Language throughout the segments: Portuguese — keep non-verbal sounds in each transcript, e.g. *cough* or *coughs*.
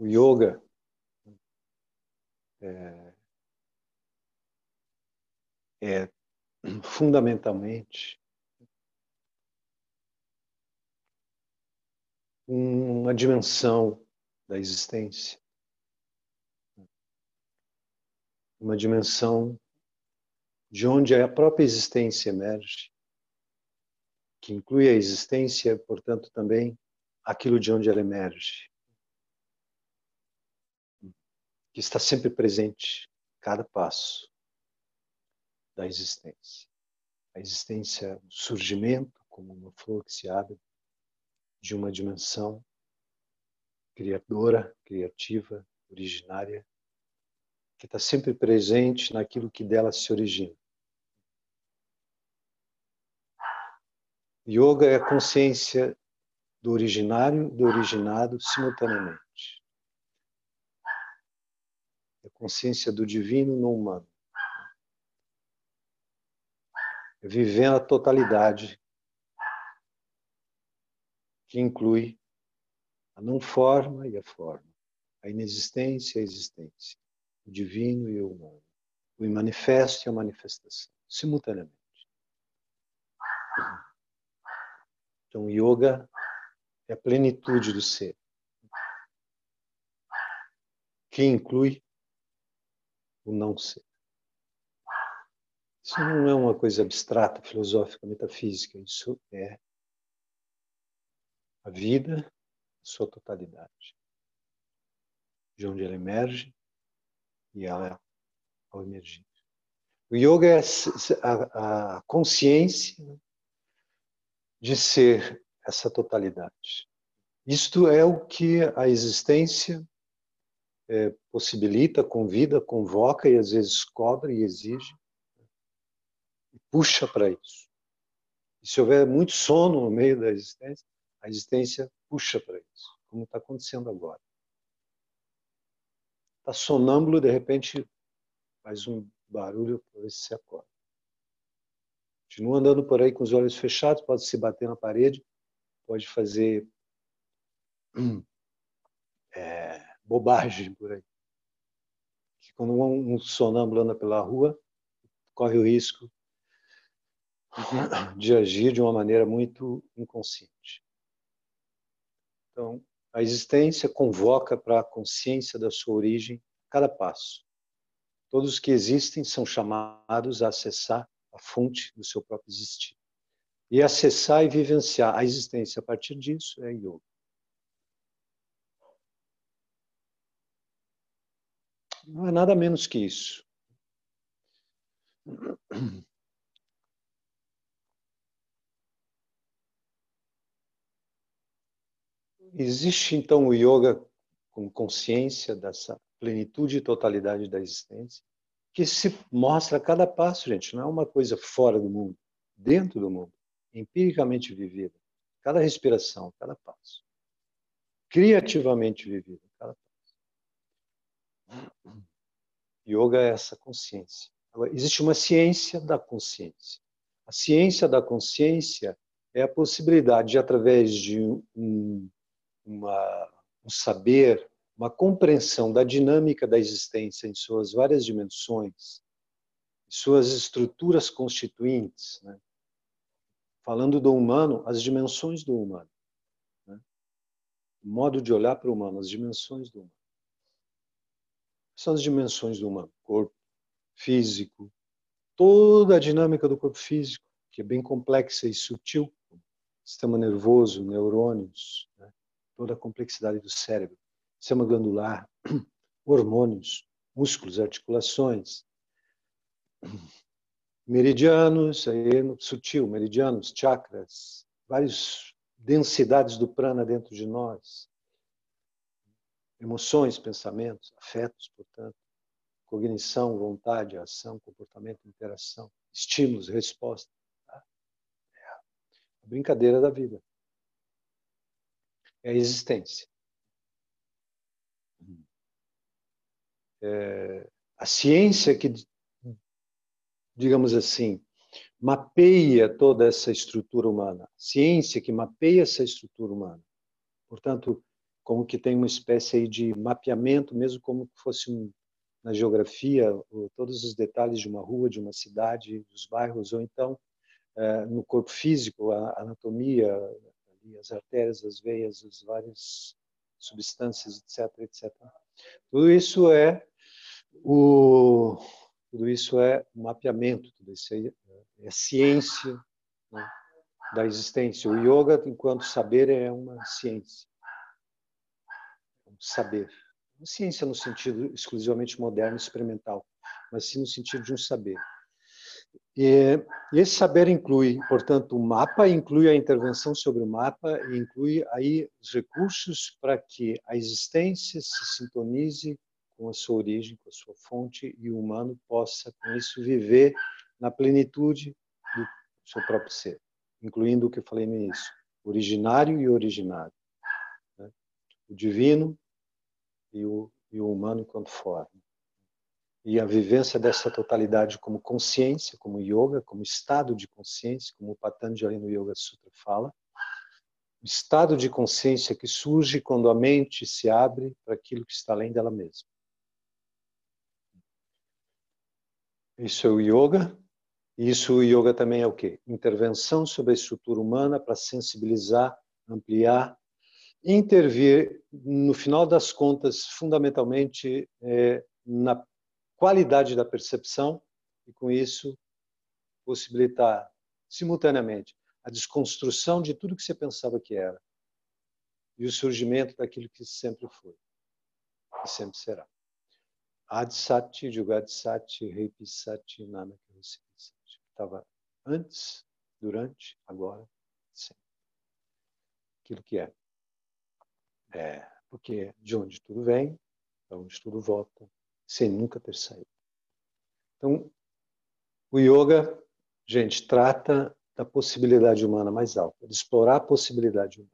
o yoga é, é fundamentalmente uma dimensão da existência, uma dimensão de onde a própria existência emerge, que inclui a existência, portanto, também aquilo de onde ela emerge, que está sempre presente cada passo da existência. A existência, o surgimento, como uma flor que se abre, de uma dimensão criadora, criativa, originária, que está sempre presente naquilo que dela se origina. Yoga é a consciência do originário e do originado simultaneamente. É consciência do divino no humano. É viver a totalidade que inclui a não forma e a forma, a inexistência e a existência, o divino e o humano, o manifesto e a manifestação, simultaneamente. Então, yoga é a plenitude do ser, que inclui o não ser. Isso não é uma coisa abstrata, filosófica, metafísica, isso é a vida, sua totalidade. De onde ela emerge e ela ao emergir. O yoga é a, a consciência de ser essa totalidade. Isto é o que a existência é, possibilita, convida, convoca e às vezes cobra e exige e puxa para isso. E se houver muito sono no meio da existência, a existência puxa para isso, como está acontecendo agora. Está sonâmbulo, de repente faz um barulho para ver se se acorda. Continua andando por aí com os olhos fechados, pode se bater na parede, pode fazer *clears throat* é, bobagem por aí. Que quando um sonâmbulo anda pela rua, corre o risco de agir de uma maneira muito inconsciente. Então, a existência convoca para a consciência da sua origem cada passo. Todos os que existem são chamados a acessar a fonte do seu próprio existir. E acessar e vivenciar a existência a partir disso é yoga. Não é nada menos que isso. Existe então o yoga com consciência dessa plenitude e totalidade da existência, que se mostra a cada passo, gente, não é uma coisa fora do mundo, dentro do mundo, empiricamente vivida, cada respiração, cada passo, criativamente vivida. Yoga é essa consciência. Existe uma ciência da consciência. A ciência da consciência é a possibilidade de, através de um uma, um saber, uma compreensão da dinâmica da existência em suas várias dimensões, suas estruturas constituintes, né? falando do humano, as dimensões do humano, né? o modo de olhar para o humano, as dimensões do humano. São as dimensões do humano, corpo físico, toda a dinâmica do corpo físico, que é bem complexa e sutil, sistema nervoso, neurônios, né? toda a complexidade do cérebro, sistema glandular, *clears throat* hormônios, músculos, articulações, meridianos, aí no sutil, meridianos, chakras, várias densidades do prana dentro de nós, emoções, pensamentos, afetos, portanto, cognição, vontade, ação, comportamento, interação, estímulos, resposta. Tá? É a brincadeira da vida é a existência. É, a ciência que, digamos assim, mapeia toda essa estrutura humana, ciência que mapeia essa estrutura humana. Portanto, como que tem uma espécie aí de mapeamento, mesmo como que fosse um, na geografia, todos os detalhes de uma rua, de uma cidade, dos bairros, ou então é, no corpo físico, a anatomia, as artérias, as veias, as várias substâncias, etc, etc. Tudo isso é o tudo isso é mapeamento, tudo isso é, é ciência né, da existência. O yoga, enquanto saber, é uma ciência, saber. Uma ciência no sentido exclusivamente moderno, experimental, mas sim no sentido de um saber. E esse saber inclui, portanto, o mapa, inclui a intervenção sobre o mapa e inclui aí os recursos para que a existência se sintonize com a sua origem, com a sua fonte, e o humano possa, com isso, viver na plenitude do seu próprio ser, incluindo o que eu falei no início, originário e originário. Né? O divino e o, e o humano enquanto forma. E a vivência dessa totalidade como consciência, como yoga, como estado de consciência, como o Patanjali no Yoga Sutra fala, o estado de consciência que surge quando a mente se abre para aquilo que está além dela mesma. Isso é o yoga. Isso o yoga também é o quê? Intervenção sobre a estrutura humana para sensibilizar, ampliar, intervir, no final das contas, fundamentalmente é, na qualidade da percepção e, com isso, possibilitar simultaneamente a desconstrução de tudo que você pensava que era e o surgimento daquilo que sempre foi e sempre será. Adsati, Jugadsati, Repisati, Nanaka Sati. Estava antes, durante, agora, sempre. Aquilo que é. É, porque de onde tudo vem, para onde tudo volta, sem nunca ter saído. Então, o yoga, gente, trata da possibilidade humana mais alta, de explorar a possibilidade humana.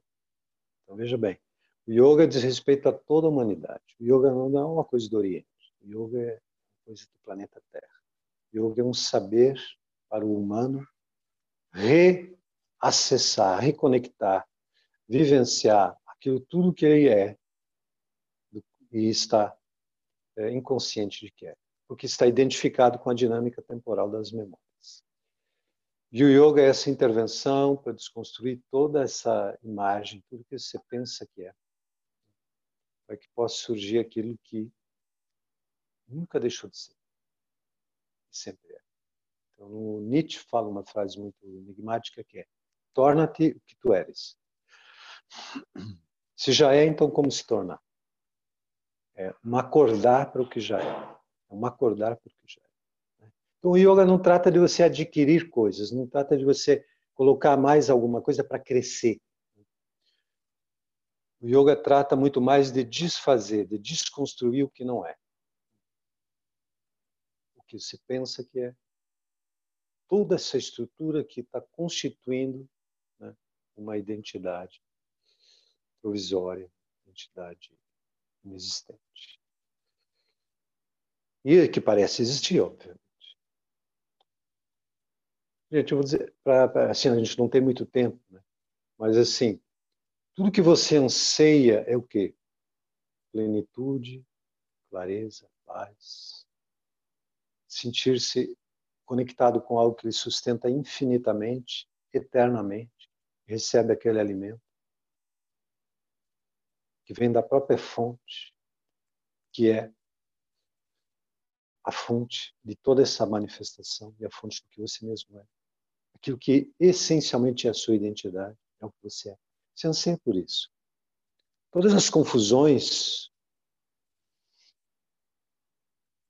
Então, veja bem, o yoga diz respeito a toda a humanidade. O yoga não é uma coisa do Oriente. Yoga é coisa do planeta Terra. Yoga é um saber para o humano reacessar, reconectar, vivenciar aquilo tudo que ele é e está é, inconsciente de que é, porque está identificado com a dinâmica temporal das memórias. E o yoga é essa intervenção para desconstruir toda essa imagem, tudo que você pensa que é, para que possa surgir aquilo que Nunca deixou de ser. Sempre é. Então, no Nietzsche fala uma frase muito enigmática que é: torna-te o que tu eres. Se já é, então como se tornar? É um acordar para o que já é. É um acordar para o que já é. Né? Então, o yoga não trata de você adquirir coisas, não trata de você colocar mais alguma coisa para crescer. O yoga trata muito mais de desfazer, de desconstruir o que não é que se pensa que é toda essa estrutura que está constituindo né, uma identidade provisória, identidade inexistente. E que parece existir, obviamente. Gente, eu vou dizer, pra, pra, assim, a gente não tem muito tempo, né? mas assim, tudo que você anseia é o quê? Plenitude, clareza, paz, sentir-se conectado com algo que lhe sustenta infinitamente, eternamente, recebe aquele alimento que vem da própria fonte, que é a fonte de toda essa manifestação e a fonte do que você mesmo é. Aquilo que essencialmente é a sua identidade, é o que você é. Você anseia por isso. Todas as confusões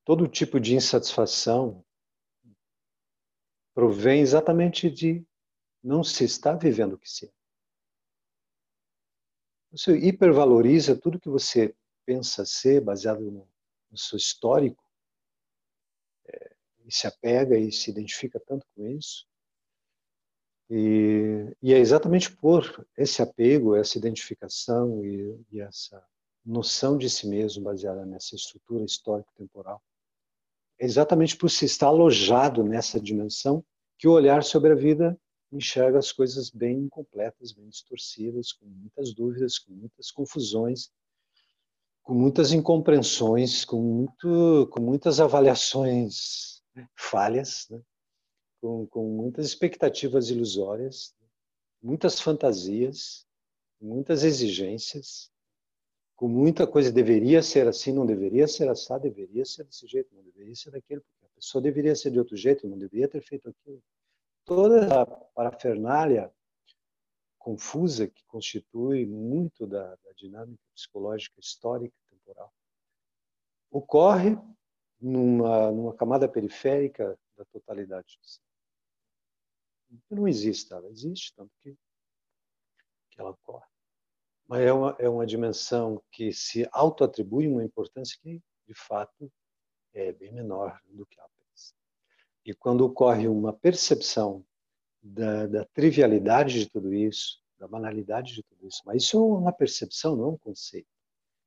todo tipo de insatisfação provém exatamente de não se estar vivendo o que se é. Você hipervaloriza tudo que você pensa ser, baseado no, no seu histórico, é, e se apega e se identifica tanto com isso. E, e, é exatamente por esse apego, essa identificação e, e essa noção de si mesmo baseada nessa estrutura histórico-temporal exatamente por se estar alojado nessa dimensão que o olhar sobre a vida enxerga as coisas bem incompletas, bem distorcidas, com muitas dúvidas, com muitas confusões com muitas incompreensões, com, muito, com muitas avaliações falhas, né? com, com muitas expectativas ilusórias, muitas fantasias, muitas exigências, com muita coisa deveria ser assim, não deveria ser assim, deveria ser desse jeito, não deveria ser daquele, porque a pessoa deveria ser de outro jeito, não deveria ter feito aquilo. Toda a parafernália confusa que constitui muito da, da dinâmica psicológica histórica temporal ocorre numa, numa camada periférica da totalidade Não existe, ela existe, tanto que, que ela ocorre. Mas é uma, é uma dimensão que se auto-atribui uma importância que, de fato, é bem menor do que pensa. E quando ocorre uma percepção da, da trivialidade de tudo isso, da banalidade de tudo isso, mas isso é uma percepção, não é um conceito.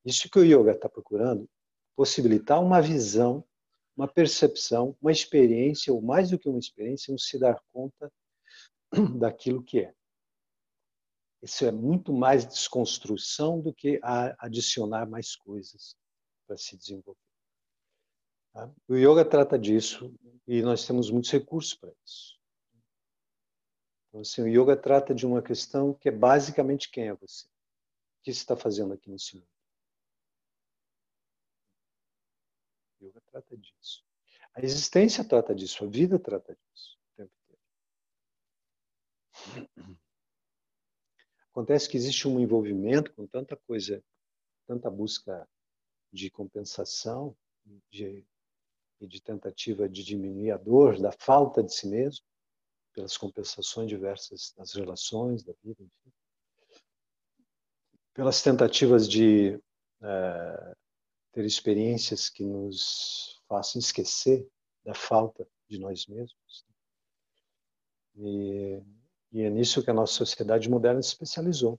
Isso que o yoga está procurando, possibilitar uma visão, uma percepção, uma experiência, ou mais do que uma experiência, um se dar conta *clears throat* daquilo que é. Isso é muito mais desconstrução do que adicionar mais coisas para se desenvolver. Tá? O yoga trata disso e nós temos muitos recursos para isso. Então, assim, o yoga trata de uma questão que é basicamente quem é você? O que você está fazendo aqui nesse mundo? O yoga trata disso. A existência trata disso, a vida trata disso o tempo inteiro. Acontece que existe um envolvimento com tanta coisa, tanta busca de compensação de, e de tentativa de diminuir a dor da falta de si mesmo, pelas compensações diversas das relações, da vida, enfim. Pelas tentativas de é, ter experiências que nos façam esquecer da falta de nós mesmos. E e é nisso que a nossa sociedade moderna se especializou.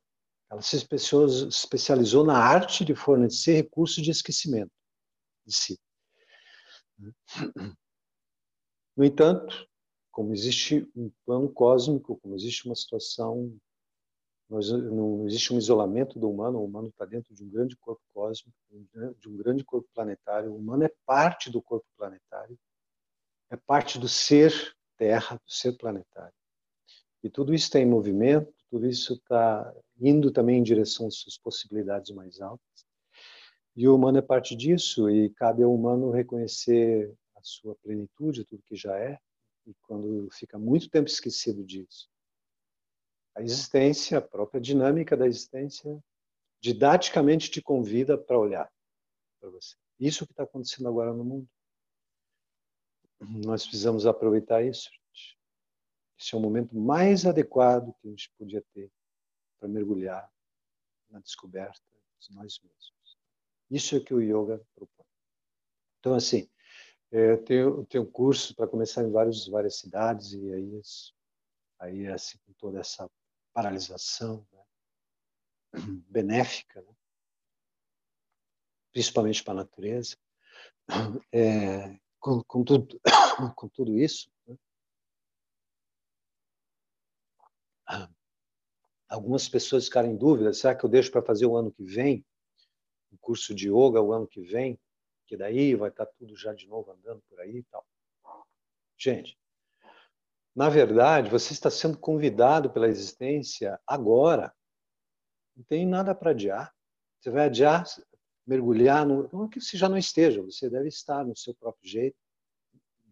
Ela se especializou na arte de fornecer recursos de esquecimento de si. No entanto, como existe um plano cósmico, como existe uma situação, não existe um isolamento do humano, o humano está dentro de um grande corpo cósmico, de um grande corpo planetário, o humano é parte do corpo planetário, é parte do ser Terra, do ser planetário. E tudo isso está em movimento, tudo isso está indo também em direção às suas possibilidades mais altas. E o humano é parte disso, e cabe ao humano reconhecer a sua plenitude, tudo que já é, e quando fica muito tempo esquecido disso. A existência, a própria dinâmica da existência, didaticamente te convida para olhar para você. Isso que está acontecendo agora no mundo. Nós precisamos aproveitar isso. Esse é o momento mais adequado que a gente podia ter para mergulhar na descoberta de nós mesmos. Isso é que o yoga propõe. Então, assim, é, eu tenho, tenho curso para começar em vários, várias cidades e aí, aí assim, com toda essa paralisação né, *clears throat* benéfica, né, principalmente para a natureza, *clears throat* é, com, com, tudo, *coughs* com tudo isso, algumas pessoas ficaram em dúvida, será que eu deixo para fazer o ano que vem? Um curso de yoga o ano que vem? Que daí vai estar tá tudo já de novo andando por aí e tal. Gente, na verdade, você está sendo convidado pela existência agora. Não tem nada para adiar. Você vai adiar, mergulhar no. Não que você já não esteja, você deve estar no seu próprio jeito,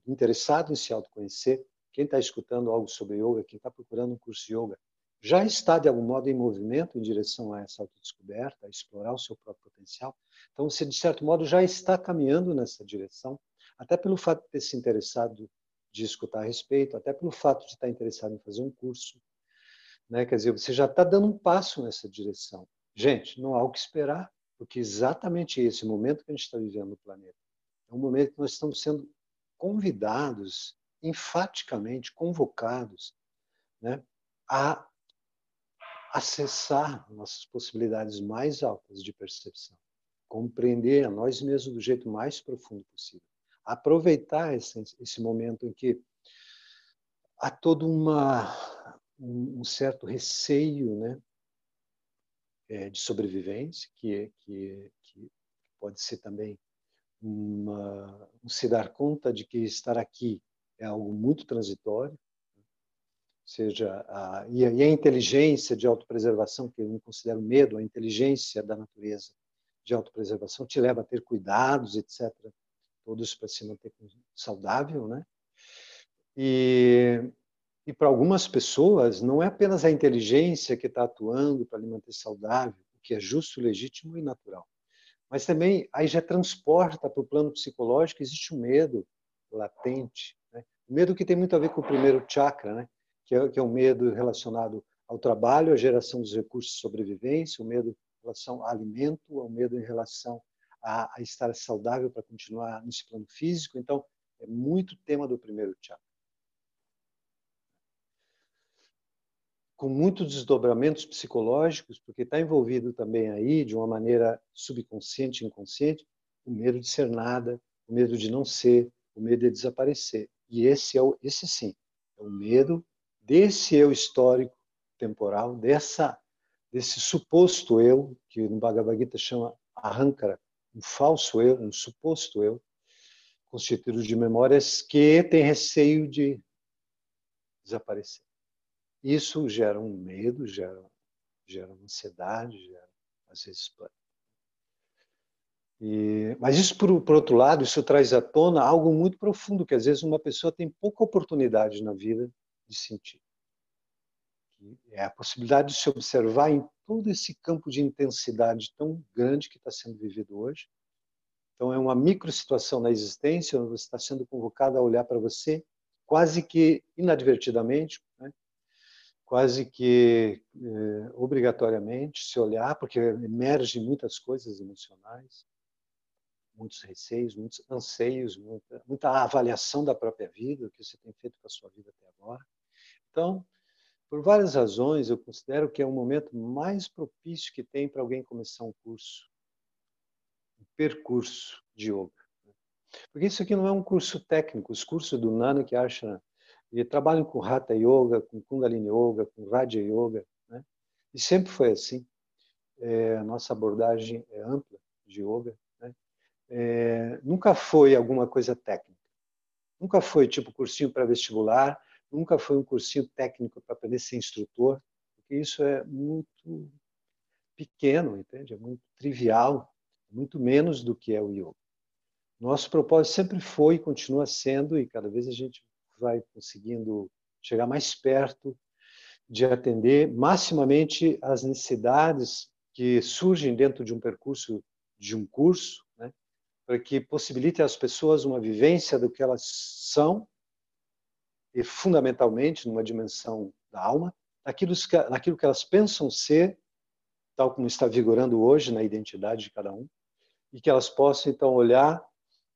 interessado em se autoconhecer, quem está escutando algo sobre yoga, quem está procurando um curso de yoga, já está de algum modo em movimento em direção a essa autodescoberta, a explorar o seu próprio potencial. Então, você, de certo modo, já está caminhando nessa direção, até pelo fato de ter se interessado de escutar a respeito, até pelo fato de estar interessado em fazer um curso. Né? Quer dizer, você já está dando um passo nessa direção. Gente, não há o que esperar, porque exatamente esse momento que a gente está vivendo no planeta é um momento que nós estamos sendo convidados enfaticamente convocados né, a acessar nossas possibilidades mais altas de percepção, compreender a nós mesmos do jeito mais profundo possível, aproveitar esse, esse momento em que há todo uma, um, certo receio né, é, de sobrevivência, que, que, que pode ser também uma, um se dar conta de que estar aqui é algo muito transitório, seja a, e, a, inteligência de autopreservação, que eu não considero medo, a inteligência da natureza de autopreservação te leva a ter cuidados, etc. Todos para se manter saudável, né? E, e para algumas pessoas, não é apenas a inteligência que está atuando para lhe manter saudável, o que é justo, legítimo e natural. Mas também aí já transporta para o plano psicológico, existe um medo latente. Né? Medo que tem muito a ver com o primeiro chakra, né? Que, é, que é o medo relacionado ao trabalho, à geração dos recursos de sobrevivência, o medo em relação ao alimento, o medo em relação a, a estar saudável para continuar nesse plano físico. Então, é muito tema do primeiro chakra. com muitos desdobramentos psicológicos, porque está envolvido também aí, de uma maneira subconsciente inconsciente, o medo de ser nada, o medo de não ser, o medo de desaparecer. E esse é o, esse sim, é o medo desse eu histórico temporal, dessa desse suposto eu que no Bhagavad Gita chama ahankara, um falso eu, um suposto eu, constituído de memórias que tem receio de desaparecer. Isso gera um medo, gera, gera uma ansiedade, gera às vezes. E, mas isso, por, por outro lado, isso traz à tona algo muito profundo, que às vezes uma pessoa tem pouca oportunidade na vida de sentir. É a possibilidade de se observar em todo esse campo de intensidade tão grande que está sendo vivido hoje. Então, é uma micro situação na existência, onde você está sendo convocado a olhar para você, quase que inadvertidamente, né? quase que eh, obrigatoriamente se olhar, porque emergem muitas coisas emocionais, muitos receios, muitos anseios, muita, muita avaliação da própria vida, o que você tem feito com a sua vida até agora. Então, por várias razões, eu considero que é o momento mais propício que tem para alguém começar um curso, um percurso de yoga. Porque isso aqui não é um curso técnico, os cursos do Nanak Ashram e trabalham com Hatha Yoga, com Kundalini Yoga, com Raja Yoga. Né? E sempre foi assim. É, a nossa abordagem é ampla de Yoga. Né? É, nunca foi alguma coisa técnica. Nunca foi tipo cursinho para vestibular, nunca foi um cursinho técnico para aprender a ser instrutor, porque isso é muito pequeno, entende? É muito trivial, muito menos do que é o yoga. Nosso propósito sempre foi e continua sendo, e cada vez a gente vai conseguindo chegar mais perto de atender maximamente as necessidades que surgem dentro de um percurso de um curso, né, para que possibilite às pessoas uma vivência do que elas são e fundamentalmente numa dimensão da alma, naquilo que, naquilo que elas pensam ser, tal como está vigorando hoje na identidade de cada um, e que elas possam então olhar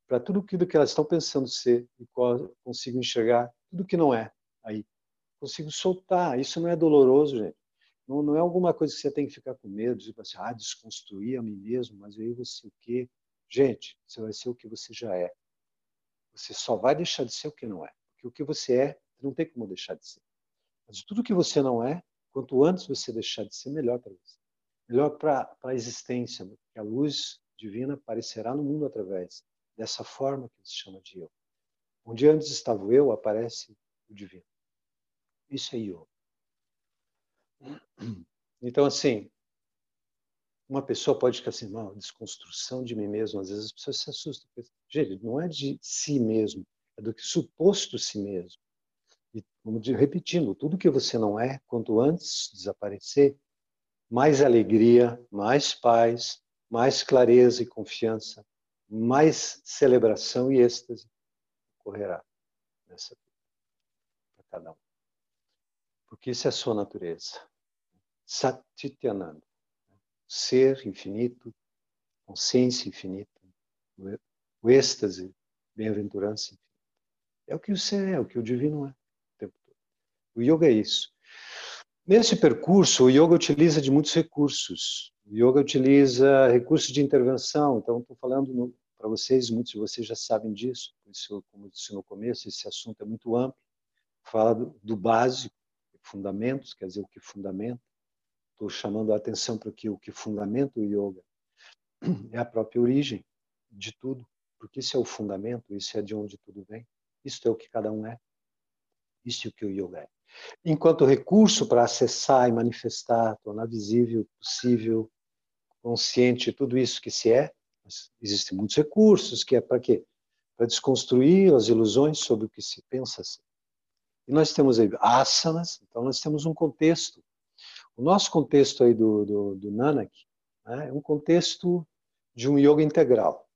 para tudo aquilo que elas estão pensando ser e consigo enxergar tudo que não é aí. Consigo soltar. Isso não é doloroso, gente. Não, não é alguma coisa que você tem que ficar com medo, tipo assim, ah, desconstruir a mim mesmo, mas aí você o quê? Gente, você vai ser o que você já é. Você só vai deixar de ser o que não é. Porque o que você é, não tem como deixar de ser. Mas tudo que você não é, quanto antes você deixar de ser, melhor para você. Melhor para a existência, a luz divina aparecerá no mundo através dessa forma que se chama de eu. Onde antes estava o eu, aparece o divino. Isso é yoga. Então, assim, uma pessoa pode ficar assim, mal, desconstrução de mim mesmo. Às vezes as pessoas se assustam. Gente, não é de si mesmo, é do que suposto si mesmo. E, como repetindo, tudo que você não é, quanto antes desaparecer, mais alegria, mais paz, mais clareza e confiança mais celebração e êxtase ocorrerá nessa vida para cada um. Porque isso é a sua natureza. Satityananda. Ser infinito, consciência infinita, o êxtase, bem-aventurança infinita. É o que o ser é, o que o divino é o tempo todo. O yoga é isso. Nesse percurso, o yoga utiliza de muitos recursos. O yoga utiliza recursos de intervenção. Então, estou falando para vocês, muitos de vocês já sabem disso, isso, como disse no começo, esse assunto é muito amplo, fala do, do básico, fundamentos, quer dizer, o que fundamenta. Estou chamando a atenção para que, o que fundamenta o yoga. é a própria origem de tudo, porque isso é o fundamento, isso é de onde tudo vem, isso é o que cada um é, isso é o que o yoga é. Enquanto recurso para acessar e manifestar, tornar visível, possível, consciente tudo isso que se é, existem muitos recursos, que é para quê? Para desconstruir as ilusões sobre o que se pensa ser. E nós temos aí asanas, então nós temos um contexto. O nosso contexto aí do, do, do Nanak né, é um contexto de um yoga integral.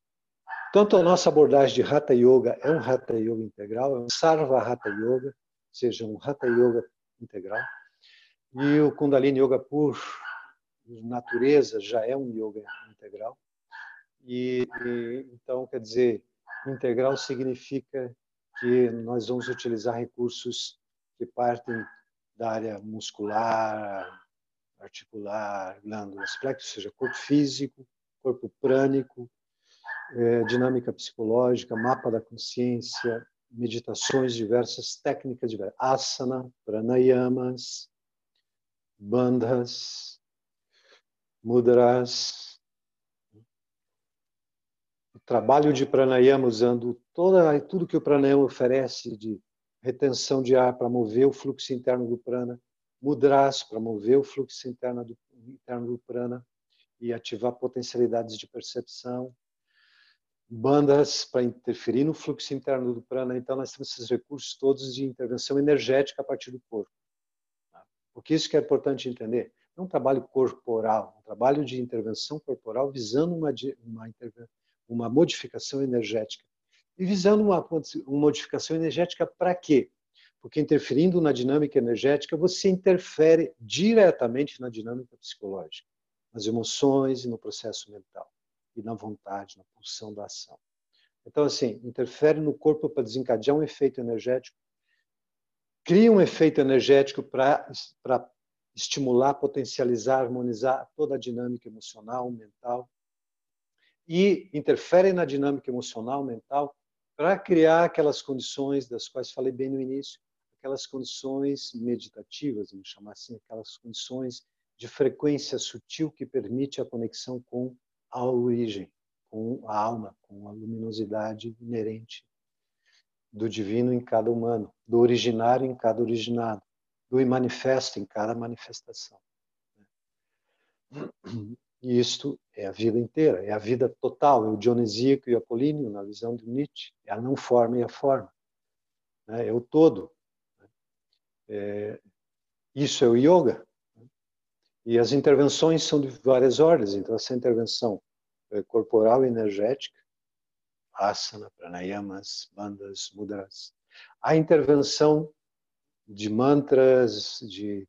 Tanto a nossa abordagem de Hatha Yoga é um Hatha Yoga integral, é um Sarva Hatha Yoga, ou seja, um Hatha Yoga integral. E o Kundalini Yoga por natureza já é um yoga integral. E, e então, quer dizer, integral significa que nós vamos utilizar recursos que partem da área muscular, articular, glândulas plexo, ou seja, corpo físico, corpo prânico, é, dinâmica psicológica, mapa da consciência, meditações diversas, técnicas diversas, asana, pranayamas, bandhas, mudras, o trabalho de pranayama usando toda, tudo que o pranayama oferece de retenção de ar para mover o fluxo interno do prana, mudras para mover o fluxo interno do, interno do prana e ativar potencialidades de percepção, bandas para interferir no fluxo interno do prana. Então, nós temos esses recursos todos de intervenção energética a partir do corpo. Porque isso que é importante entender. É um trabalho corporal, um trabalho de intervenção corporal visando uma, uma, uma modificação energética. E visando uma, uma modificação energética para quê? Porque interferindo na dinâmica energética, você interfere diretamente na dinâmica psicológica, nas emoções e no processo mental, e na vontade, na pulsão da ação. Então, assim, interfere no corpo para desencadear um efeito energético, cria um efeito energético para estimular, potencializar, harmonizar toda a dinâmica emocional, mental, e interfere na dinâmica emocional, mental, para criar aquelas condições das quais falei bem no início, aquelas condições meditativas, vamos chamar assim, aquelas condições de frequência sutil que permite a conexão com a origem, com a alma, com a luminosidade inerente do divino em cada humano, do originário em cada originado, do manifesto em cada manifestação. E isto é a vida inteira, é a vida total, é o dionisíaco e o apolíneo na visão de Nietzsche, é a não forma e a forma, né? é o todo. Né? É, isso é o yoga. E as intervenções são de várias ordens, então essa intervenção é corporal e energética, asana, pranayamas, bandas, mudras. A intervenção de mantras, de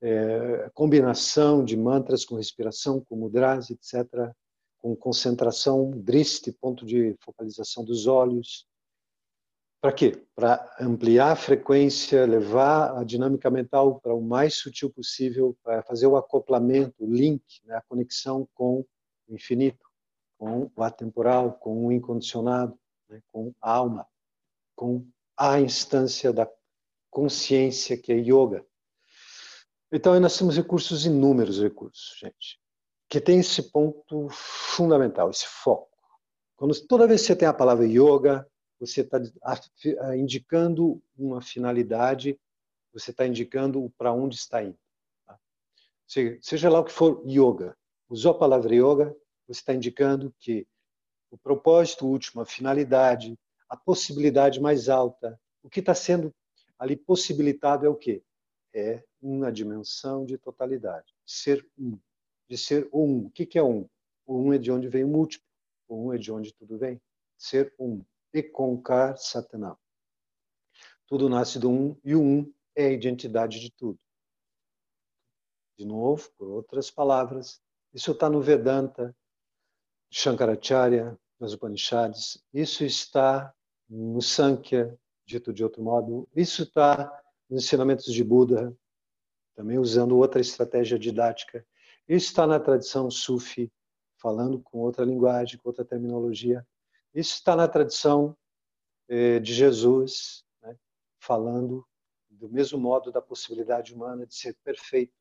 é, combinação de mantras com respiração, com mudras, etc., com concentração, driste, ponto de focalização dos olhos. Para quê? Para ampliar a frequência, levar a dinâmica mental para o mais sutil possível, para fazer o acoplamento, o link, né, a conexão com o infinito, com o atemporal, com o incondicionado, né, com a alma, com a instância da consciência que é yoga. Então, nós temos recursos, inúmeros recursos, gente, que tem esse ponto fundamental, esse foco. Quando, toda vez que você tem a palavra yoga, você está indicando uma finalidade, você está indicando para onde está indo. Tá? Seja lá o que for yoga, usou a palavra yoga, você está indicando que o propósito último, a finalidade, a possibilidade mais alta, o que está sendo ali possibilitado é o quê? É uma dimensão de totalidade, de ser um, de ser um. O que é um? O um é de onde vem o múltiplo, o um é de onde tudo vem. Ser um. Ekonkar Satanam. Tudo nasce do um e o um é a identidade de tudo. De novo, por outras palavras, isso está no Vedanta, Shankaracharya, nas Upanishads, isso está no Sankhya, dito de outro modo, isso está nos ensinamentos de Buda, também usando outra estratégia didática. Isso está na tradição Sufi, falando com outra linguagem, com outra terminologia. Isso está na tradição eh, de Jesus, né, falando do mesmo modo da possibilidade humana de ser perfeito,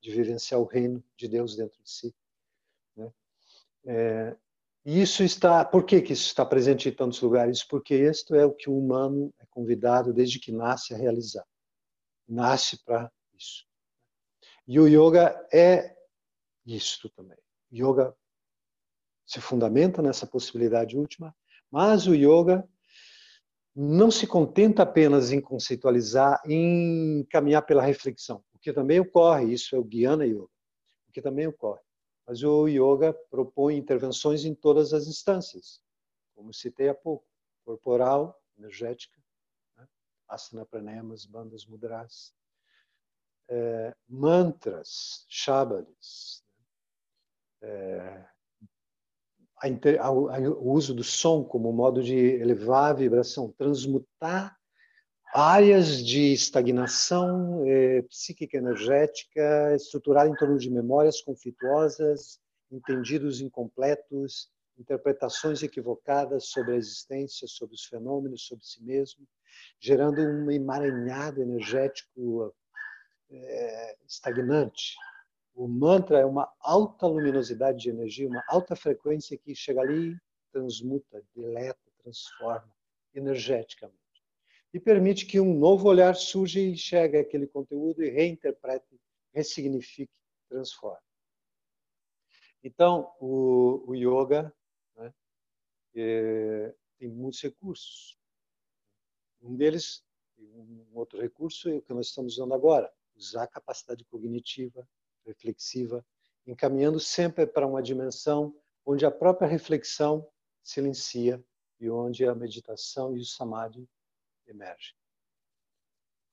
de vivenciar o reino de Deus dentro de si. Né? É, e isso está, por que, que isso está presente em tantos lugares? Porque isto é o que o humano é convidado desde que nasce a realizar. Nasce para isso. E o yoga é isto também. Yoga se fundamenta nessa possibilidade última, mas o yoga não se contenta apenas em conceitualizar, em caminhar pela reflexão, o que também ocorre, isso é o Jnana Yoga, o que também ocorre. Mas o yoga propõe intervenções em todas as instâncias, como citei há pouco, corporal, energética, né? asana pranayamas, bandas mudras, é, mantras, shabadas, é, a, a, o uso do som como modo de elevar a vibração, transmutar áreas de estagnação é, psíquica energética estruturada em torno de memórias conflituosas, entendidos incompletos, interpretações equivocadas sobre a existência, sobre os fenômenos, sobre si mesmo, gerando um emaranhado energético é, estagnante, o mantra é uma alta luminosidade de energia, uma alta frequência que chega ali, transmuta, deleta, transforma energeticamente. E permite que um novo olhar surja e chegue aquele conteúdo e reinterprete, ressignifique, transforme. Então, o, o yoga né, é, tem muitos recursos. Um deles, um outro recurso, é o que nós estamos usando agora, usar a capacidade cognitiva, reflexiva, encaminhando sempre para uma dimensão onde a própria reflexão silencia e onde a meditação e o samadhi emergem.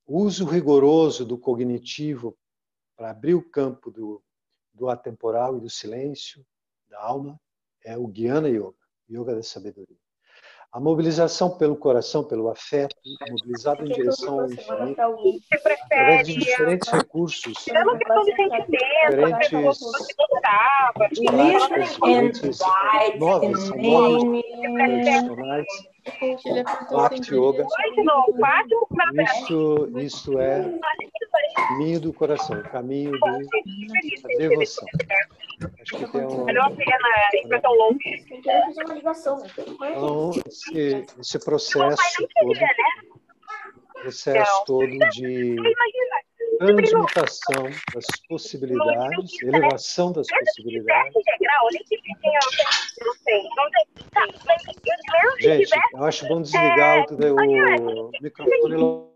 O uso rigoroso do cognitivo para abrir o campo do, do atemporal e do silêncio, da alma, é o Jnana Yoga, Yoga da sabedoria. A mobilização pelo coração, pelo afeto, mobilizado em direção ao infinito, através de diferentes recursos, diferentes práticas, novas, são novas, tradicionais, Bhakti Yoga. Isso, isso é caminho do coração, caminho da devoção. Acho que tem um. É longo. Então, esse, esse processo todo, processo todo de transmutação das possibilidades, elevação das possibilidades. Gente, eu acho bom desligar o, o microfone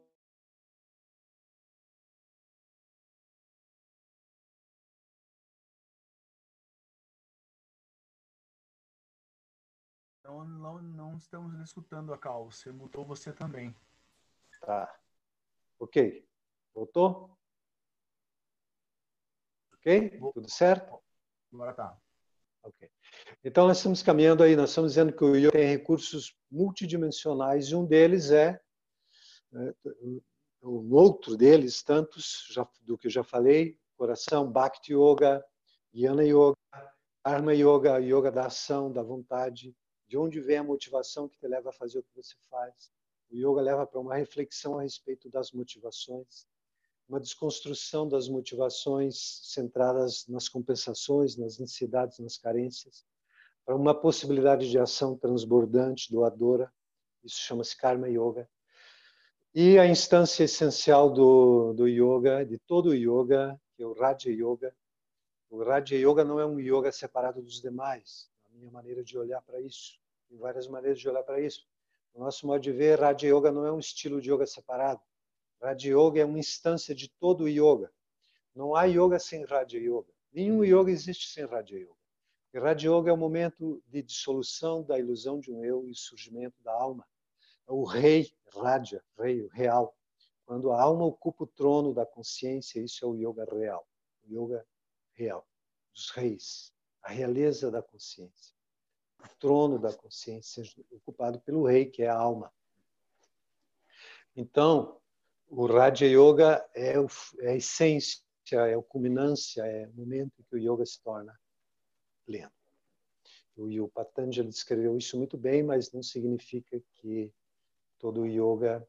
Então não, não estamos escutando a Cal. Você mutou você também. Tá. Ok. Voltou? Ok? Tudo certo? Agora tá. Ok. Então nós estamos caminhando aí, nós estamos dizendo que o yoga tem recursos multidimensionais e um deles é, né, um outro deles, tantos já, do que eu já falei, coração, Bhakti Yoga, Jnana Yoga, Karma Yoga, Yoga da ação, da vontade, de onde vem a motivação que te leva a fazer o que você faz. O yoga leva para uma reflexão a respeito das motivações, uma desconstrução das motivações centradas nas compensações, nas necessidades, nas carências, para uma possibilidade de ação transbordante, doadora. Isso chama-se Karma Yoga. E a instância essencial do, do yoga, de todo o yoga, que é o Raja Yoga. O Raja Yoga não é um yoga separado dos demais, a minha maneira de olhar para isso. Tem várias maneiras de olhar para isso. O nosso modo de ver, Raja Yoga não é um estilo de yoga separado. Raja Yoga é uma instância de todo o yoga. Não há yoga sem Raja Yoga. Nenhum yoga existe sem Raja Yoga. E Raja Yoga é o momento de dissolução da ilusão de um eu e surgimento da alma. É o rei, Raja, rei, real. Quando a alma ocupa o trono da consciência, isso é o yoga real. O yoga real, dos reis, a realeza da consciência o trono da consciência ocupado pelo rei, que é a alma. Então, o Raja Yoga é, o, é a essência, é a culminância, é o momento em que o yoga se torna pleno. E o Patanjali descreveu isso muito bem, mas não significa que todo o yoga,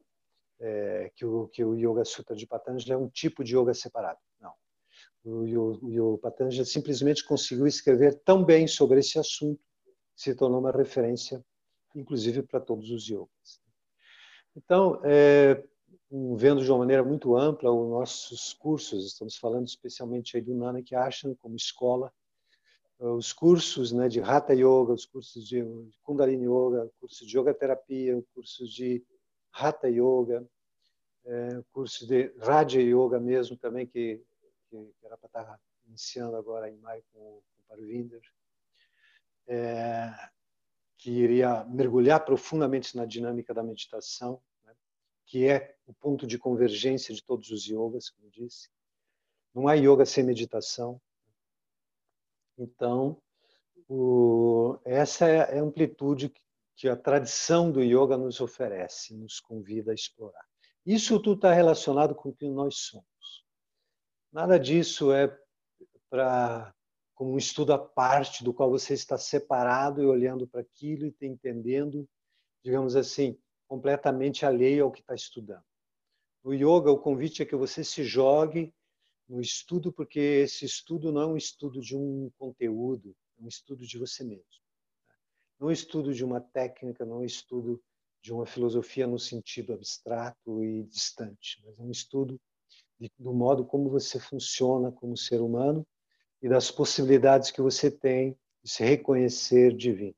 é, que, o, que o Yoga Sutra de Patanjali é um tipo de yoga separado. Não. E o, Patanjali simplesmente conseguiu escrever tão bem sobre esse assunto, se tornou uma referência, inclusive para todos os yogas. Então, é, vendo de uma maneira muito ampla os nossos cursos, estamos falando especialmente aí do Nanak Ashram como escola, os cursos né, de Hatha Yoga, os cursos de Kundalini Yoga, cursos de Yoga Terapia, cursos de Hatha Yoga, é, curso de Raja Yoga mesmo também, que, que era para estar iniciando agora em maio com, com o Parvinder, é, que iria mergulhar profundamente na dinâmica da meditação, que é o ponto de convergência de todos os yogas, como eu disse. Não há yoga sem meditação. Então, o, essa é a amplitude que a tradição do yoga nos oferece, nos convida a explorar. Isso tudo está relacionado com o que nós somos. Nada disso é para como um estudo à parte do qual você está separado e olhando para aquilo e entendendo, digamos assim, completamente alheio ao que está estudando. No yoga, o convite é que você se jogue no estudo, porque esse estudo não é um estudo de um conteúdo, é um estudo de você mesmo. Não é um estudo de uma técnica, não é um estudo de uma filosofia no sentido abstrato e distante, mas é um estudo de, do modo como você funciona como ser humano e das possibilidades que você tem de se reconhecer divino.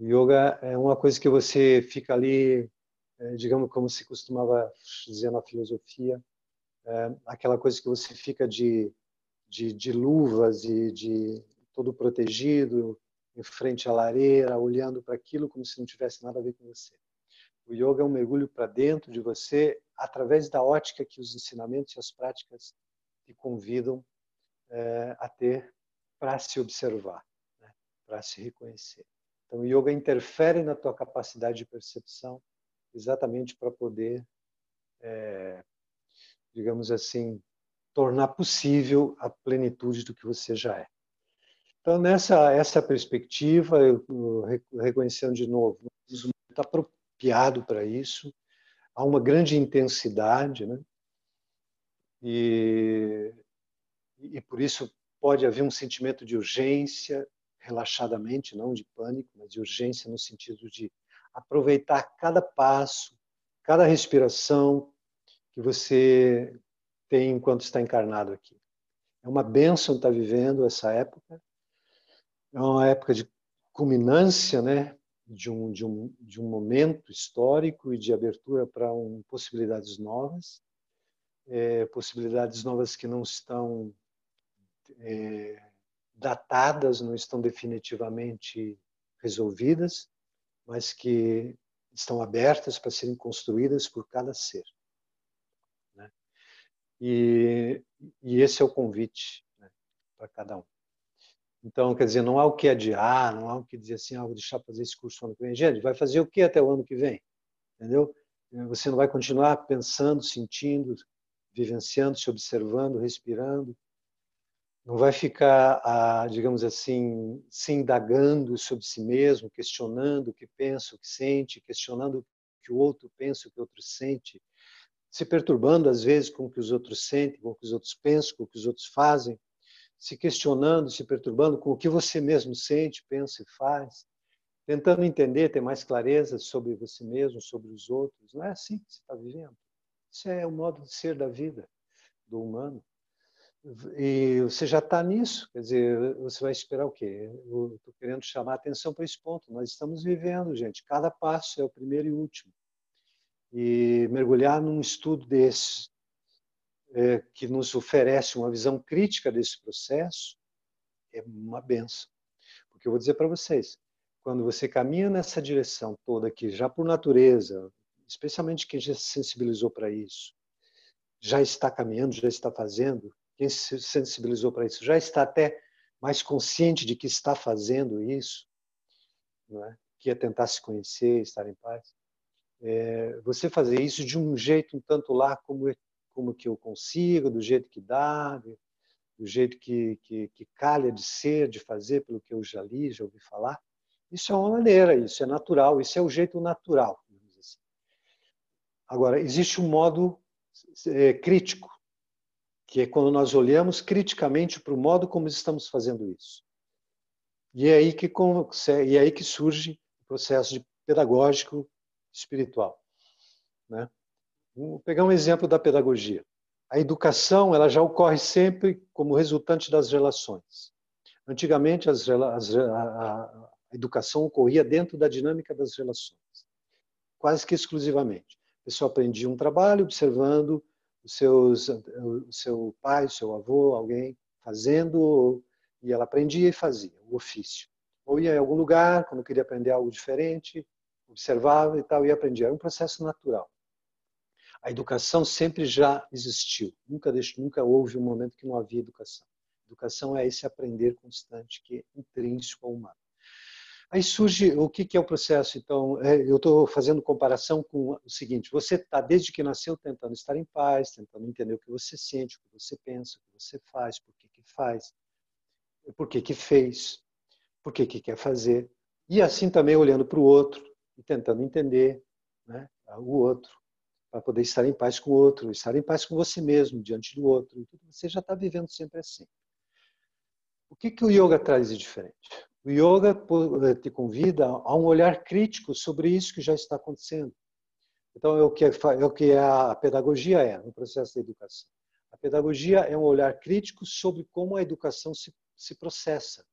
Yoga é uma coisa que você fica ali, é, digamos como se costumava dizer na filosofia, é, aquela coisa que você fica de, de, de luvas e de todo protegido, em frente à lareira, olhando para aquilo como se não tivesse nada a ver com você. O yoga é um mergulho para dentro de você através da ótica que os ensinamentos e as práticas te convidam é, a ter para se observar, né? para se reconhecer. Então, o yoga interfere na tua capacidade de percepção exatamente para poder, é, digamos assim, tornar possível a plenitude do que você já é. Então, nessa essa perspectiva, eu, reconhecendo de novo, está apropriado para isso, há uma grande intensidade, né? E, e por isso pode haver um sentimento de urgência, relaxadamente, não de pânico, mas de urgência no sentido de aproveitar cada passo, cada respiração que você tem enquanto está encarnado aqui. É uma bênção estar vivendo essa época é uma época de culminância, né, de um, de um, de um momento histórico e de abertura para um, possibilidades novas, é, possibilidades novas que não estão é, datadas, não estão definitivamente resolvidas, mas que estão abertas para serem construídas por cada ser. Né? E, e esse é o convite né, para cada um. Então, quer dizer, não há o que adiar, não há o que dizer assim, ah, vou deixar fazer esse curso ano que vem. Gente, vai fazer o que até o ano que vem? Entendeu? Você não vai continuar pensando, sentindo, vivenciando, se observando, respirando. Não vai ficar, ah, digamos assim, se indagando sobre si mesmo, questionando o que pensa, o que sente, questionando o que o outro pensa, o que o outro sente, se perturbando às vezes com o que os outros sentem, com o que os outros pensam, com o que os outros fazem se questionando, se perturbando com o que você mesmo sente, pensa e faz, tentando entender, ter mais clareza sobre você mesmo, sobre os outros. Não é assim que você está vivendo. Isso é o modo de ser da vida do humano. E você já está nisso, quer dizer, você vai esperar o quê? Eu estou querendo chamar atenção para esse ponto. Nós estamos vivendo, gente. Cada passo é o primeiro e último. E mergulhar num estudo desse, é, que nos oferece uma visão crítica desse processo é uma benção. Porque eu vou dizer para vocês, quando você caminha nessa direção toda aqui, já por natureza, especialmente quem já se sensibilizou para isso, já está caminhando, já está fazendo, quem se sensibilizou para isso, já está até mais consciente de que está fazendo isso, não é? que é tentar se conhecer, estar em paz. É, você fazer isso de um jeito um tanto lá como como que eu consigo, do jeito que dá, do jeito que, que, que calha de ser, de fazer, pelo que eu já li, já ouvi falar. Isso é uma maneira, isso é natural, isso é o jeito natural. Assim. Agora, existe um modo é, crítico que é quando nós olhamos criticamente para o modo como estamos fazendo isso. E é aí que, e é aí que surge o processo de pedagógico espiritual. Né? Vou pegar um exemplo da pedagogia. A educação ela já ocorre sempre como resultante das relações. Antigamente, as, as, a, a educação ocorria dentro da dinâmica das relações, quase que exclusivamente. A pessoa aprendia um trabalho observando seus, o seu pai, o seu avô, alguém fazendo, e ela aprendia e fazia o ofício. Ou ia em algum lugar, quando queria aprender algo diferente, observava e tal, e aprendia. Era um processo natural. A educação sempre já existiu. Nunca, nunca houve um momento que não havia educação. Educação é esse aprender constante que é intrínseco ao humano. Aí surge o que, é o processo. Então, é, eu estou fazendo comparação com o seguinte: você está desde que nasceu tentando estar em paz, tentando entender o que você sente, o que você pensa, o que você faz, por que, que faz, por que, que fez, por que, que quer fazer. E assim também olhando para o outro e tentando entender né, o outro, para poder estar em paz com o outro, estar em paz com você mesmo, diante do outro. Você já está vivendo sempre assim. O que, que o yoga traz de diferente? O yoga te convida a um olhar crítico sobre isso que já está acontecendo. Então, é o que, é, o que a pedagogia é no processo da educação. A pedagogia é um olhar crítico sobre como a educação se, se processa.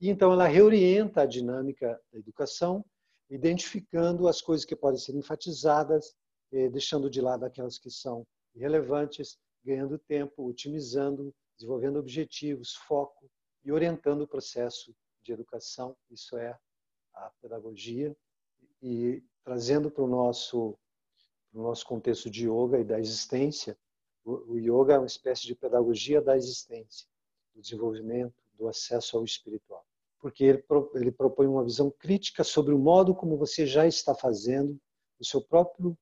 E então ela reorienta a dinâmica da educação, identificando as coisas que podem ser enfatizadas, eh, deixando de lado aquelas que são irrelevantes, ganhando tempo, otimizando, desenvolvendo objetivos, foco e orientando o processo de educação, isso é a pedagogia, e trazendo para o nosso, para o nosso contexto de yoga e da existência, o, o yoga é uma espécie de pedagogia da existência, do desenvolvimento, do acesso ao espiritual. Porque ele, ele propõe uma visão crítica sobre o modo como você já está fazendo o seu próprio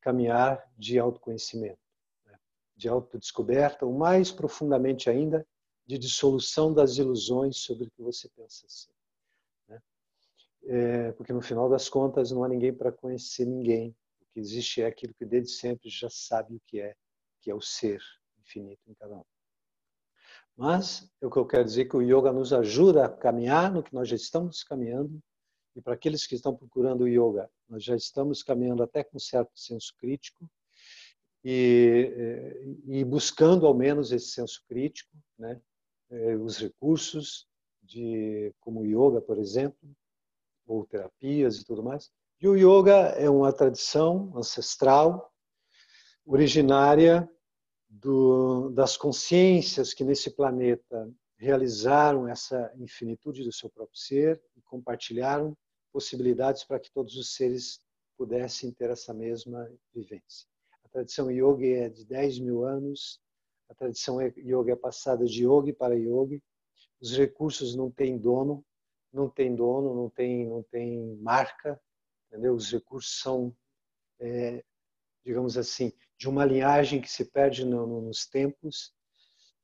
caminhar de autoconhecimento, né? de autodescoberta, ou mais profundamente ainda, de dissolução das ilusões sobre o que você pensa ser. Né? É, porque no final das contas não há ninguém para conhecer ninguém. O que existe é aquilo que desde sempre já sabe o que é, que é o ser infinito em cada um. Mas é o que eu quero dizer que o yoga nos ajuda a caminhar no que nós já estamos caminhando. E para aqueles que estão procurando o yoga, nós já estamos caminhando até com certo senso crítico e, é, e buscando ao menos esse senso crítico, né? Eh, os recursos de como yoga, por exemplo, ou terapias e tudo mais. E o yoga é uma tradição ancestral, originária do, das consciências que nesse planeta realizaram essa infinitude do seu próprio ser e compartilharam possibilidades para que todos os seres pudessem ter essa mesma vivência. A tradição yoga é de 10 mil anos, a tradição é yoga é passada de yogi para yogi. Os recursos não têm dono, não tem dono, não tem, não tem marca, entendeu? Os recursos são, é, digamos assim, de uma linhagem que se perde no, no, nos tempos,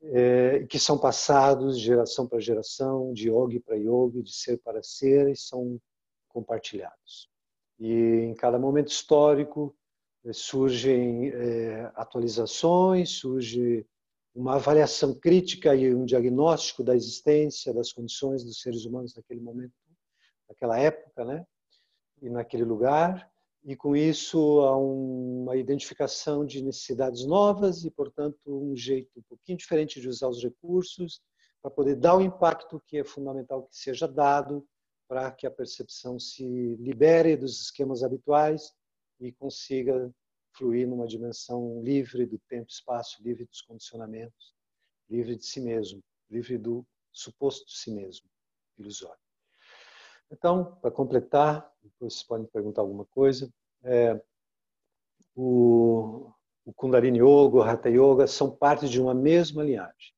é, que são passados de geração para geração, de yogi para yogi, de ser para ser, e são compartilhados. E em cada momento histórico é, surgem é, atualizações, surge uma avaliação crítica e um diagnóstico da existência, das condições dos seres humanos naquele momento, naquela época, né? E naquele lugar, e com isso há uma identificação de necessidades novas e, portanto, um jeito um pouquinho diferente de usar os recursos para poder dar o impacto que é fundamental que seja dado para que a percepção se libere dos esquemas habituais e consiga fluir numa dimensão livre do tempo e espaço, livre dos condicionamentos, livre de si mesmo, livre do suposto si mesmo, ilusório. Então, para completar, vocês podem perguntar alguma coisa, é, o, o Kundalini Yoga, o Hatha Yoga são parte de uma mesma linhagem.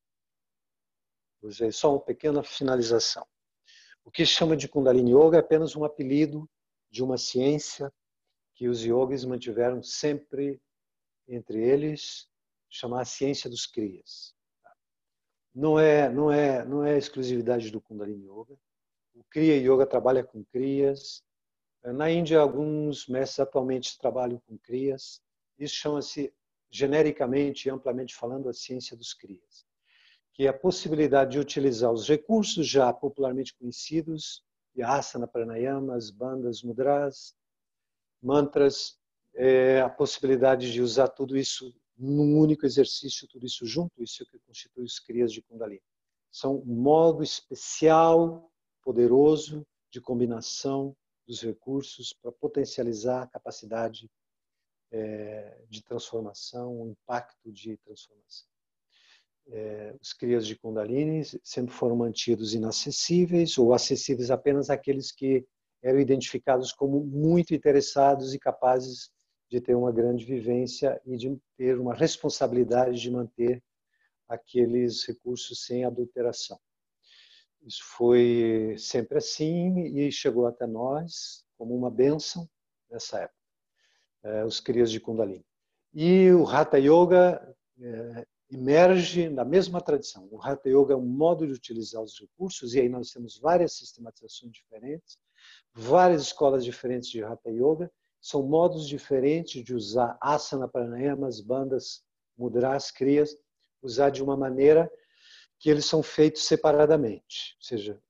Vou dizer só uma pequena finalização. O que chama de Kundalini Yoga é apenas um apelido de uma ciência que os yogis mantiveram sempre entre eles, chamar a ciência dos crias. Não é, não é, não é exclusividade do Kundalini Yoga. O Kriya Yoga trabalha com crias. Na Índia, alguns mestres atualmente trabalham com crias. Isso chama-se genericamente e amplamente falando, a ciência dos crias, que é a possibilidade de utilizar os recursos já popularmente conhecidos, asana, pranayamas, bandas, mudras, mantras, é, a possibilidade de usar tudo isso num único exercício, tudo isso junto, isso é que constitui os crias de Kundalini. São um modo especial, poderoso, de combinação dos recursos para potencializar a capacidade é, de transformação, o impacto de transformação. É, os crias de Kundalini sempre foram mantidos inacessíveis ou acessíveis apenas àqueles que eram identificados como muito interessados e capazes de ter uma grande vivência e de ter uma responsabilidade de manter aqueles recursos sem adulteração. Isso foi sempre assim e chegou até nós como uma bênção nessa época, é, os crias de Kundalini. E o Hatha Yoga é, emerge na mesma tradição. O Hatha Yoga é um modo de utilizar os recursos, e aí nós temos várias sistematizações diferentes, várias escolas diferentes de Hatha Yoga, são modos diferentes de usar asana, pranayamas, bandas, mudras, kriyas, usar de uma maneira que eles são feitos separadamente. Ou seja,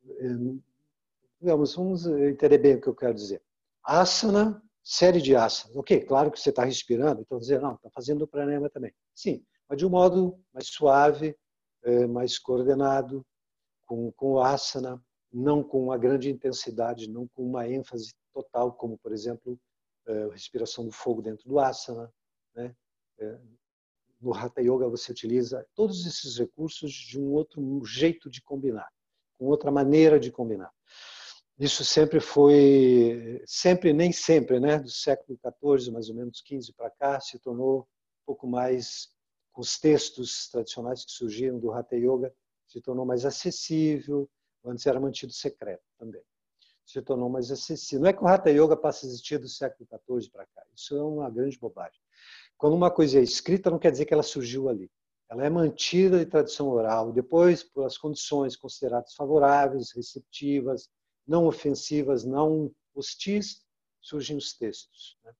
digamos, vamos entender bem o que eu quero dizer. Asana, série de asanas. Ok, claro que você está respirando, então dizer, não, está fazendo o pranayama também. Sim, mas de um modo mais suave, é, mais coordenado, com, com o asana, não com uma grande intensidade, não com uma ênfase total, como, por exemplo, a respiração do fogo dentro do asana. Né? É, no Hatha Yoga você utiliza todos esses recursos de um outro jeito de combinar, com outra maneira de combinar. Isso sempre foi, sempre nem sempre, né, do século XIV, mais ou menos 15 para cá, se tornou um pouco mais com os textos tradicionais que surgiram do Hatha Yoga, se tornou mais acessível, antes era mantido secreto também. Se tornou mais acessível. Não é que o Hatha Yoga passe a existir do século XIV para cá, isso é uma grande bobagem. Quando uma coisa é escrita, não quer dizer que ela surgiu ali. Ela é mantida de tradição oral, depois, por as condições consideradas favoráveis, receptivas, não ofensivas, não hostis, surgem os textos. Né?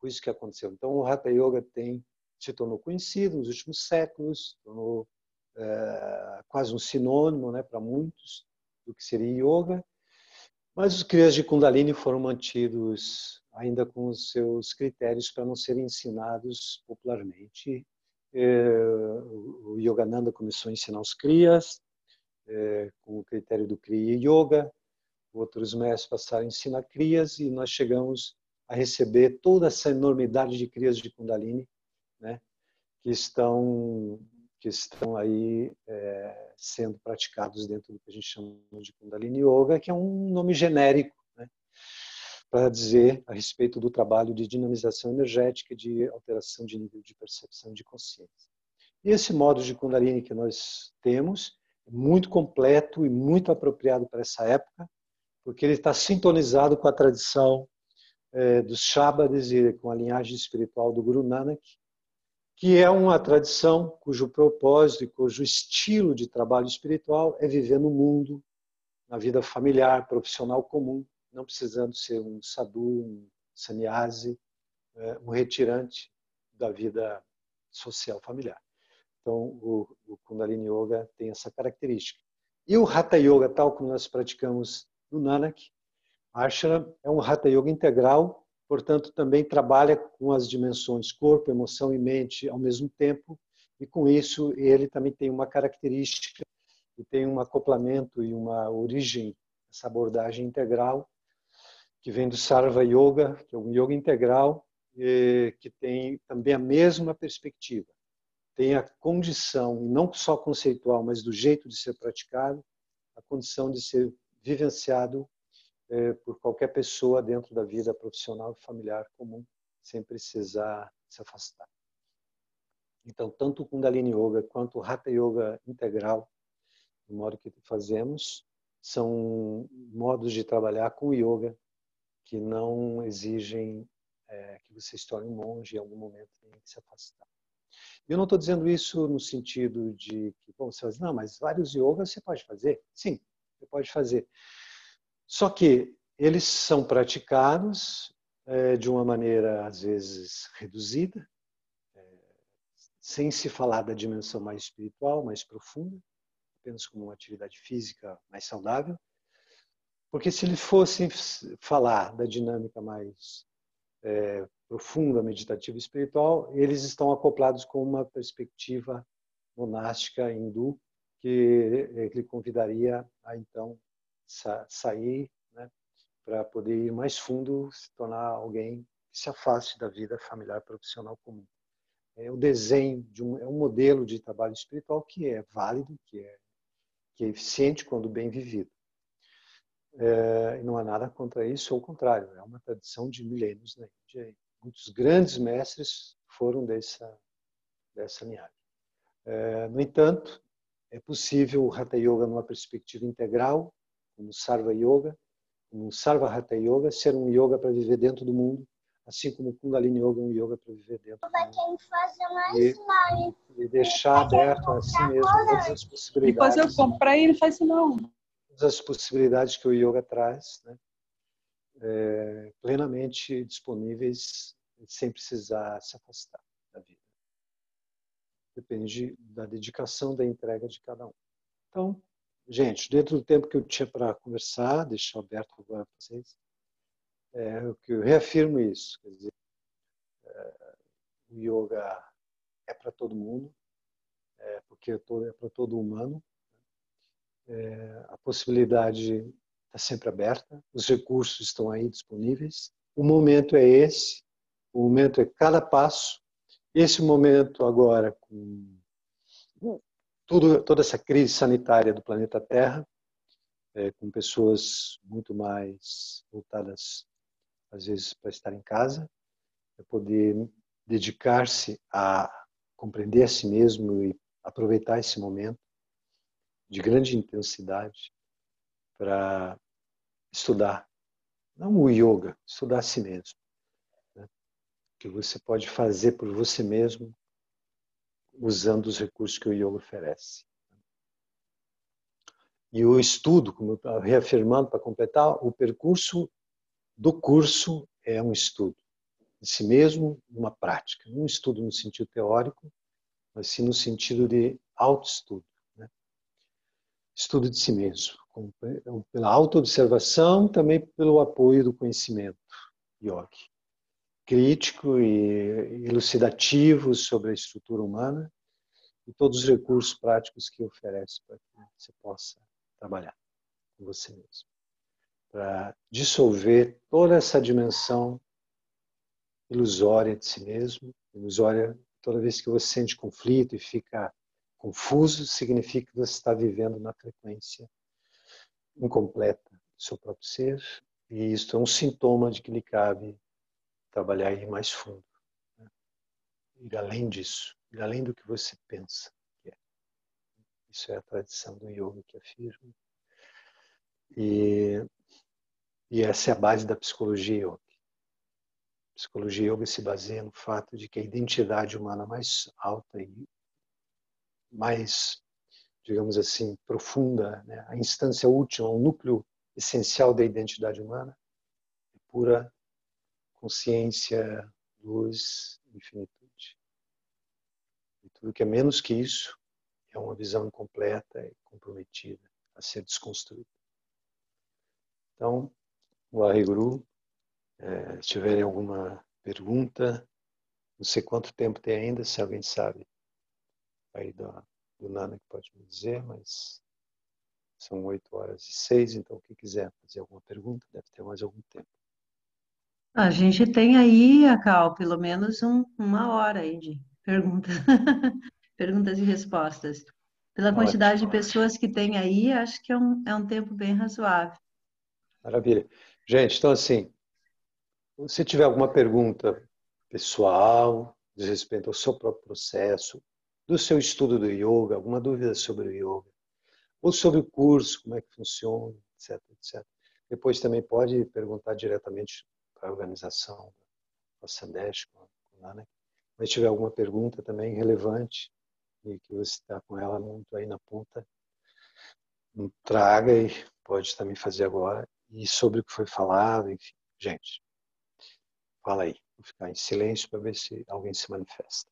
Foi isso que aconteceu. Então, o Hatha Yoga tem se tornou conhecido nos últimos séculos, tornou é, quase um sinônimo né, para muitos do que seria yoga. Mas os crias de Kundalini foram mantidos ainda com os seus critérios para não serem ensinados popularmente. É, o Yogananda começou a ensinar os crias é, com o critério do Kriya Yoga. Outros mestres passaram a ensinar crias e nós chegamos a receber toda essa enormidade de crias de Kundalini né, que estão que estão aí é, sendo praticados dentro do que a gente chama de Kundalini Yoga, que é um nome genérico né, para dizer a respeito do trabalho de dinamização energética, de alteração de nível de percepção de consciência. E esse modo de Kundalini que nós temos é muito completo e muito apropriado para essa época, porque ele está sintonizado com a tradição é, dos Shabadis e com a linhagem espiritual do Guru Nanak, que é uma tradição cujo propósito e cujo estilo de trabalho espiritual é viver no mundo, na vida familiar, profissional comum, não precisando ser um sadhu, um sannyasi, é, um retirante da vida social familiar. Então, o Kundalini Yoga tem essa característica. E o Hatha Yoga, tal como nós praticamos no Nanak, Ashram é um Hatha Yoga integral portanto, também trabalha com as dimensões corpo, emoção e mente ao mesmo tempo, e com isso ele também tem uma característica e tem um acoplamento e uma origem, essa abordagem integral, que vem do Sarva Yoga, que é um yoga integral, que tem também a mesma perspectiva. Tem a condição, não só conceitual, mas do jeito de ser praticado, a condição de ser vivenciado é, por qualquer pessoa dentro da vida profissional e familiar comum, sem precisar se afastar. Então, tanto o Kundalini Yoga quanto o Hatha Yoga integral, do modo que fazemos, são modos de trabalhar com yoga que não exigem é, que você se torne um monge em algum momento tem que se afastar. Eu não estou dizendo isso no sentido de que, bom, você vai dizer, não, mas vários yogas você pode fazer. Sim, você pode fazer. Só que eles são praticados é, de uma maneira, às vezes, reduzida, é, sem se falar da dimensão mais espiritual, mais profunda, apenas como uma atividade física mais saudável. Porque se ele fosse falar da dinâmica mais é, profunda, meditativa e espiritual, eles estão acoplados com uma perspectiva monástica hindu que ele convidaria a então sair né, para poder ir mais fundo, se tornar alguém que se afaste da vida familiar profissional comum. É o desenho de um, é um modelo de trabalho espiritual que é válido, que é, que é eficiente quando bem vivido. É, não há nada contra isso, ao contrário, é uma tradição de milênios na Índia. Muitos grandes mestres foram dessa, dessa linhagem. É, no entanto, é possível o Hatha Yoga numa perspectiva integral, como Sarva Yoga, como Sarva Hatha Yoga, ser um yoga para viver dentro do mundo, assim como o Kundalini Yoga é um yoga para viver dentro do mundo. E, e deixar aberto a si mesmo todas as possibilidades. Depois eu comprei e não faz isso não. Todas as possibilidades que o yoga traz, né? É, plenamente disponíveis, sem precisar se afastar da vida. Depende da dedicação, da entrega de cada um. Então, gente, dentro do tempo que eu tinha para conversar, deixar aberto agora para vocês, é, eu, reafirmo isso. Quer dizer, é, o yoga é para todo mundo, é, porque é para todo humano. É, a possibilidade está sempre aberta, os recursos estão aí disponíveis. O momento é esse, o momento é cada passo. Esse momento agora, com tudo, toda essa crise sanitária do planeta Terra, é, com pessoas muito mais voltadas às vezes para estar em casa, para poder dedicar-se a compreender a si mesmo e aproveitar esse momento de grande intensidade para estudar, não o yoga, estudar a si mesmo. Né? Que você pode fazer por você mesmo usando os recursos que o yoga oferece. E o estudo, como eu reafirmando para completar, o percurso do curso é um estudo de si mesmo, uma prática. Não um estudo no sentido teórico, mas sim no sentido de autoestudo. Né? Estudo de si mesmo, pela autoobservação, também pelo apoio do conhecimento yogi. Crítico e elucidativo sobre a estrutura humana e todos os recursos práticos que oferece para que você possa trabalhar com você mesmo. Para dissolver toda essa dimensão ilusória de si mesmo, ilusória toda vez que você sente conflito e fica confuso, significa que você está vivendo na frequência incompleta do seu próprio ser, e isto é um sintoma de que lhe cabe trabalhar ir mais fundo, né? ir além disso, ir além do que você pensa que é. Isso é a tradição do yoga que afirma. E e essa é a base da psicologia yoga. A psicologia yoga se baseia no fato de que a identidade humana mais alta e mais, digamos assim, profunda, né? a instância última, o núcleo essencial da identidade humana é pura consciência, luz, infinitude. E tudo que é menos que isso é uma visão incompleta e comprometida a ser desconstruída. Então, Waheguru. É, se tiverem alguma pergunta, não sei quanto tempo tem ainda, se alguém sabe aí do, do Nana que pode me dizer, mas são oito horas e seis, então quem quiser fazer alguma pergunta deve ter mais algum tempo. A gente tem aí, Acal, pelo menos um, uma hora aí de perguntas, *laughs* perguntas e respostas. Pela quantidade Ótimo. de pessoas que tem aí, acho que é um, é um tempo bem razoável. Maravilha. Gente, então assim, se tiver alguma pergunta pessoal, diz respeito ao seu próprio processo, do seu estudo do yoga, alguma dúvida sobre o yoga, ou sobre o curso, como é que funciona, etc, etc. Depois também pode perguntar diretamente a organização, a Sandesh, com a Nana. Mas tiver alguma pergunta também relevante e que você está com ela muito aí na ponta, traga e pode também fazer agora e sobre o que foi falado, enfim. Gente, fala aí. Vou ficar em silêncio para ver se alguém se manifesta.